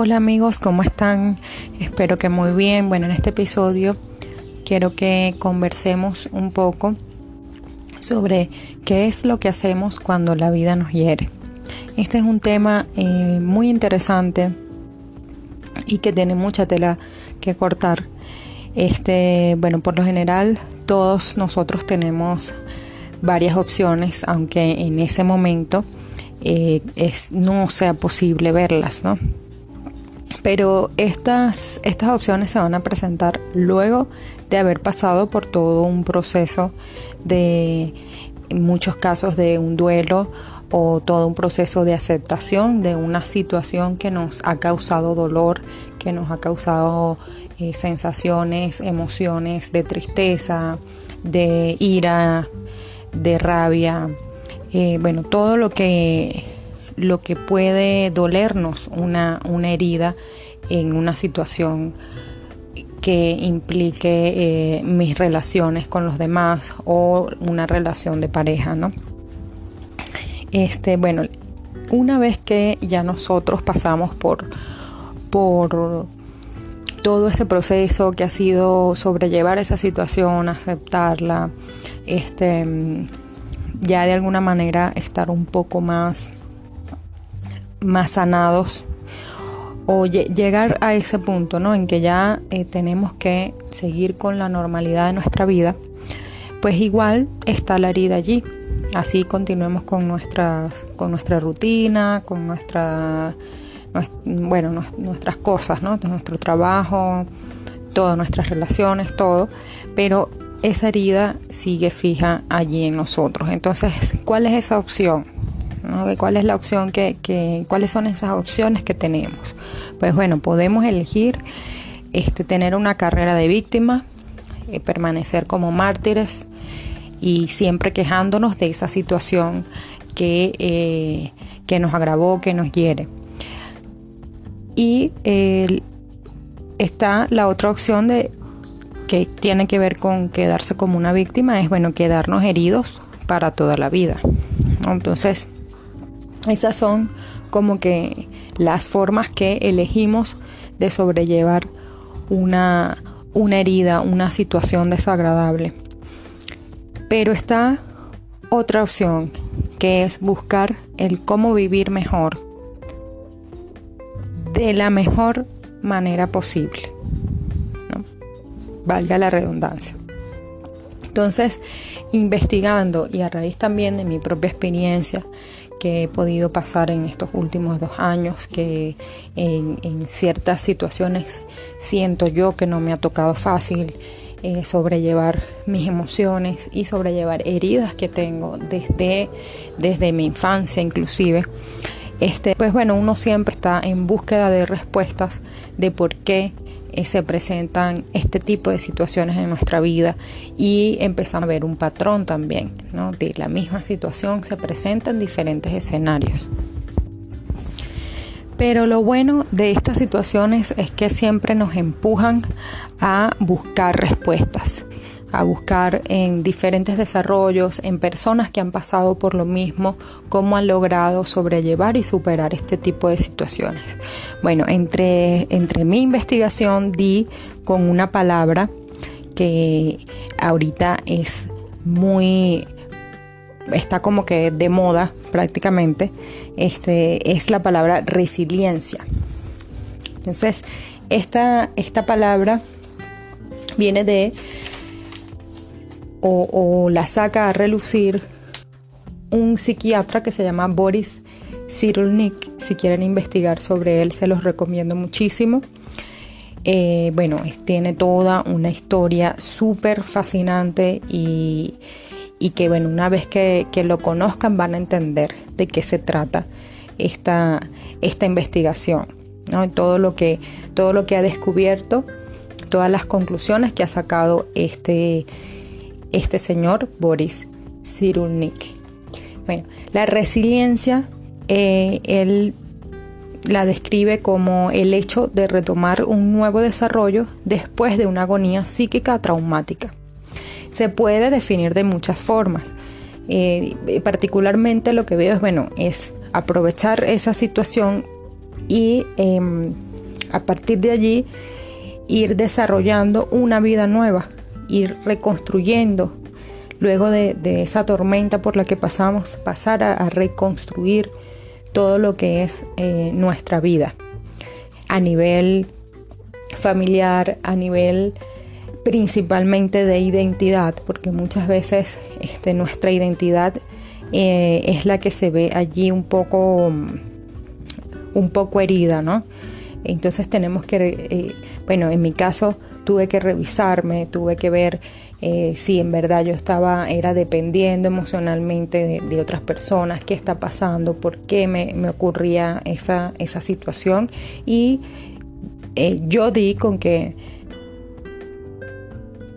Hola amigos, ¿cómo están? Espero que muy bien. Bueno, en este episodio quiero que conversemos un poco sobre qué es lo que hacemos cuando la vida nos hiere. Este es un tema eh, muy interesante y que tiene mucha tela que cortar. Este, bueno, por lo general todos nosotros tenemos varias opciones, aunque en ese momento eh, es, no sea posible verlas, ¿no? Pero estas, estas opciones se van a presentar luego de haber pasado por todo un proceso de, en muchos casos, de un duelo o todo un proceso de aceptación de una situación que nos ha causado dolor, que nos ha causado eh, sensaciones, emociones de tristeza, de ira, de rabia, eh, bueno, todo lo que, lo que puede dolernos una, una herida en una situación que implique eh, mis relaciones con los demás o una relación de pareja, ¿no? Este, bueno, una vez que ya nosotros pasamos por, por todo ese proceso que ha sido sobrellevar esa situación, aceptarla, este, ya de alguna manera estar un poco más, más sanados o llegar a ese punto ¿no? en que ya eh, tenemos que seguir con la normalidad de nuestra vida, pues igual está la herida allí. Así continuemos con, nuestras, con nuestra rutina, con nuestra, bueno, nuestras cosas, ¿no? nuestro trabajo, todas nuestras relaciones, todo, pero esa herida sigue fija allí en nosotros. Entonces, ¿cuál es esa opción? ¿Cuál es la opción que, cuáles son esas opciones que tenemos? Pues bueno, podemos elegir este, tener una carrera de víctima, eh, permanecer como mártires y siempre quejándonos de esa situación que, eh, que nos agravó, que nos hiere. Y está la otra opción de que tiene que ver con quedarse como una víctima, es bueno, quedarnos heridos para toda la vida. Entonces, esas son como que las formas que elegimos de sobrellevar una, una herida, una situación desagradable. Pero está otra opción, que es buscar el cómo vivir mejor, de la mejor manera posible valga la redundancia. Entonces, investigando y a raíz también de mi propia experiencia que he podido pasar en estos últimos dos años, que en, ciertas situaciones siento yo que no me ha tocado fácil eh, sobrellevar mis emociones y sobrellevar heridas que tengo desde, desde mi infancia inclusive. Este, pues bueno, uno siempre está en búsqueda de respuestas de por qué eh, se presentan este tipo de situaciones en nuestra vida y empezamos a ver un patrón también, ¿no? De la misma situación se presenta en diferentes escenarios. Pero lo bueno de estas situaciones es que siempre nos empujan a buscar respuestas a buscar en diferentes desarrollos, en personas que han pasado por lo mismo, cómo han logrado sobrellevar y superar este tipo de situaciones. Bueno, entre, entre mi investigación di con una palabra que ahorita es muy está como que de moda prácticamente, este, es la palabra resiliencia. Entonces, esta, esta palabra viene de o, la saca a relucir un psiquiatra que se llama Boris Cyrulnik. Si quieren investigar sobre él, se los recomiendo muchísimo. Eh, bueno, tiene toda una historia súper fascinante y, que, bueno, una vez que, lo conozcan van a entender de qué se trata esta, esta investigación. ¿no? Todo, lo que, todo lo que ha descubierto, todas las conclusiones que ha sacado este este señor Boris Cyrulnik. Bueno, la resiliencia, eh, él la describe como el hecho de retomar un nuevo desarrollo después de una agonía psíquica traumática. Se puede definir de muchas formas. Eh, particularmente lo que veo es, bueno, es aprovechar esa situación y em, A partir de allí, ir desarrollando una vida nueva, ir reconstruyendo. Luego de, esa tormenta por la que pasamos, pasar a, reconstruir todo lo que es eh, nuestra vida a nivel familiar, a nivel principalmente de identidad, porque muchas veces este, nuestra identidad eh, es la que se ve allí un poco, un poco herida, ¿no? Entonces tenemos que, eh, bueno, en mi caso tuve que revisarme, tuve que ver eh, si en verdad yo estaba, era dependiendo emocionalmente de, otras personas, qué está pasando, por qué me, ocurría esa, esa situación y yo di con que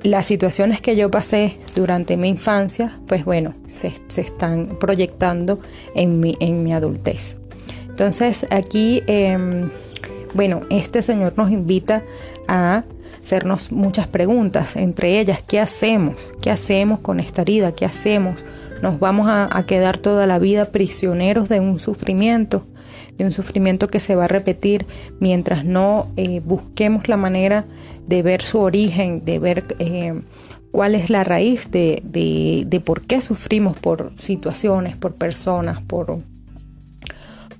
las situaciones que yo pasé durante mi infancia, pues bueno, se, están proyectando en mi, en mi adultez. Entonces aquí, em, bueno, este Señor nos invita a hacernos muchas preguntas, entre ellas, ¿qué hacemos? ¿Qué hacemos con esta herida? ¿Qué hacemos? ¿Nos vamos a, quedar toda la vida prisioneros de un sufrimiento? de un sufrimiento que se va a repetir mientras no eh, busquemos la manera de ver su origen, de ver eh, cuál es la raíz de, de, por qué sufrimos por situaciones, por personas, por,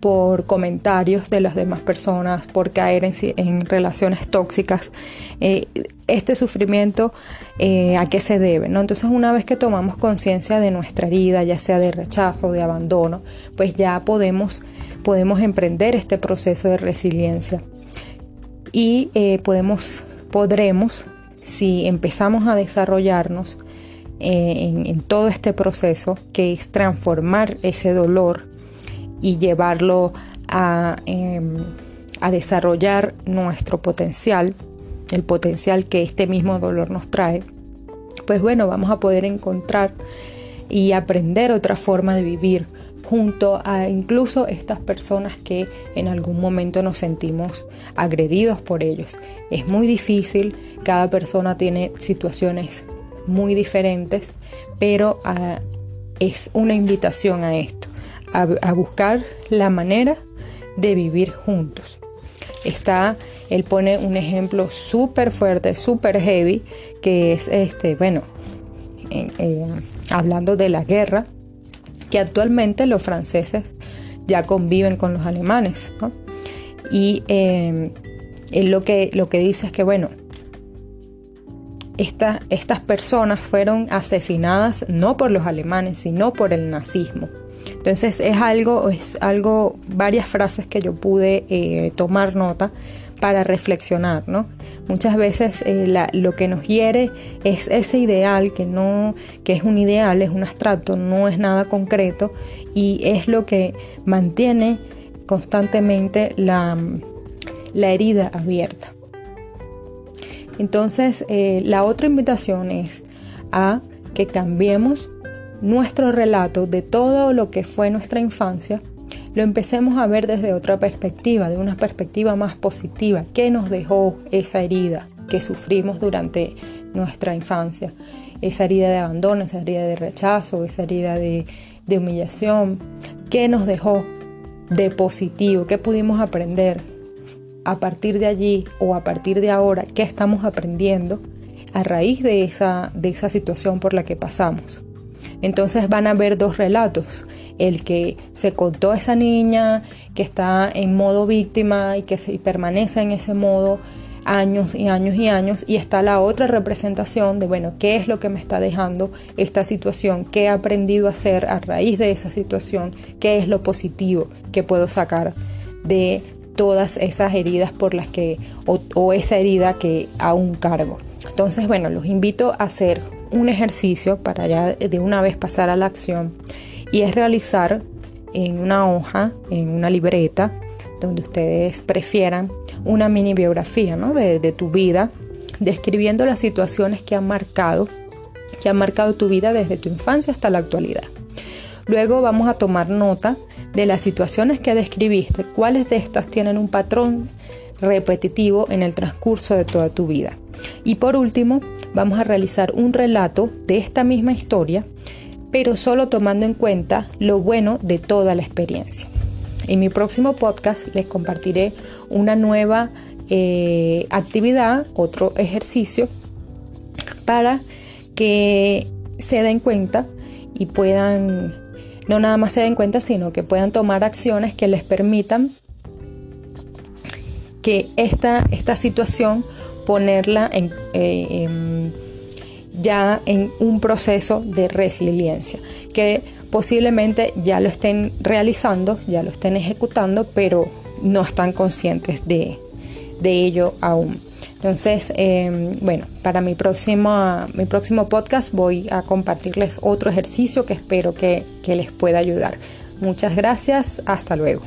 por comentarios de las demás personas, por caer en, relaciones tóxicas. Eh, este sufrimiento, eh, ¿a qué se debe? ¿no? Entonces, una vez que tomamos conciencia de nuestra herida, ya sea de rechazo, de abandono, pues ya podemos, podemos emprender este proceso de resiliencia y podemos podremos, si empezamos a desarrollarnos eh, en, todo este proceso, que es transformar ese dolor y llevarlo a, em, a desarrollar nuestro potencial, el potencial que este mismo dolor nos trae, pues bueno, vamos a poder encontrar y aprender otra forma de vivir, junto a incluso estas personas que en algún momento nos sentimos agredidos por ellos. Es muy difícil, cada persona tiene situaciones muy diferentes, pero ah, es una invitación a esto, a, buscar la manera de vivir juntos. Está, él pone un ejemplo súper fuerte, súper heavy, que es este, bueno, hablando de la guerra, que actualmente los franceses ya conviven con los alemanes. Y eh, él lo que, lo que dice es que, bueno, estas personas fueron asesinadas no por los alemanes, sino por el nazismo. Entonces es algo, es algo, varias frases que yo pude eh, tomar nota para reflexionar, ¿no? Muchas veces eh, lo que nos hiere es ese ideal que no, que es un ideal, es un abstracto, no es nada concreto y es lo que mantiene constantemente la, herida abierta. Entonces, eh, la otra invitación es a que cambiemos nuestro relato de todo lo que fue nuestra infancia lo empecemos a ver desde otra perspectiva, de una perspectiva más positiva. ¿Qué nos dejó esa herida que sufrimos durante nuestra infancia? Esa herida de abandono, esa herida de rechazo, esa herida de, humillación. ¿Qué nos dejó de positivo? ¿Qué pudimos aprender a partir de allí o a partir de ahora? ¿Qué estamos aprendiendo a raíz de esa, de esa situación por la que pasamos? Entonces van a haber dos relatos. El que se contó a esa niña que está en modo víctima y que se permanece en ese modo años y años y años y está la otra representación de bueno, qué es lo que me está dejando esta situación, qué he aprendido a hacer a raíz de esa situación, qué es lo positivo que puedo sacar de todas esas heridas por las que o, o esa herida que aún cargo. Entonces, bueno, los invito a hacer un ejercicio para ya de una vez pasar a la acción y es realizar en una hoja, en una libreta, donde ustedes prefieran una mini biografía ¿no? de, tu vida, describiendo las situaciones que han marcado, que han marcado tu vida desde tu infancia hasta la actualidad. Luego vamos a tomar nota de las situaciones que describiste, cuáles de estas tienen un patrón repetitivo en el transcurso de toda tu vida. Y por último, vamos a realizar un relato de esta misma historia pero solo tomando en cuenta lo bueno de toda la experiencia. En mi próximo podcast les compartiré una nueva eh, actividad, otro ejercicio, para que se den cuenta y puedan, no nada más se den cuenta, sino que puedan tomar acciones que les permitan que esta, esta situación ponerla en, eh, ya en un proceso de resiliencia, que posiblemente ya lo estén realizando, ya lo estén ejecutando, pero no están conscientes de, ello aún. Entonces, em, bueno, para mi mi próximo podcast voy a compartirles otro ejercicio que espero que les pueda ayudar. Muchas gracias, hasta luego.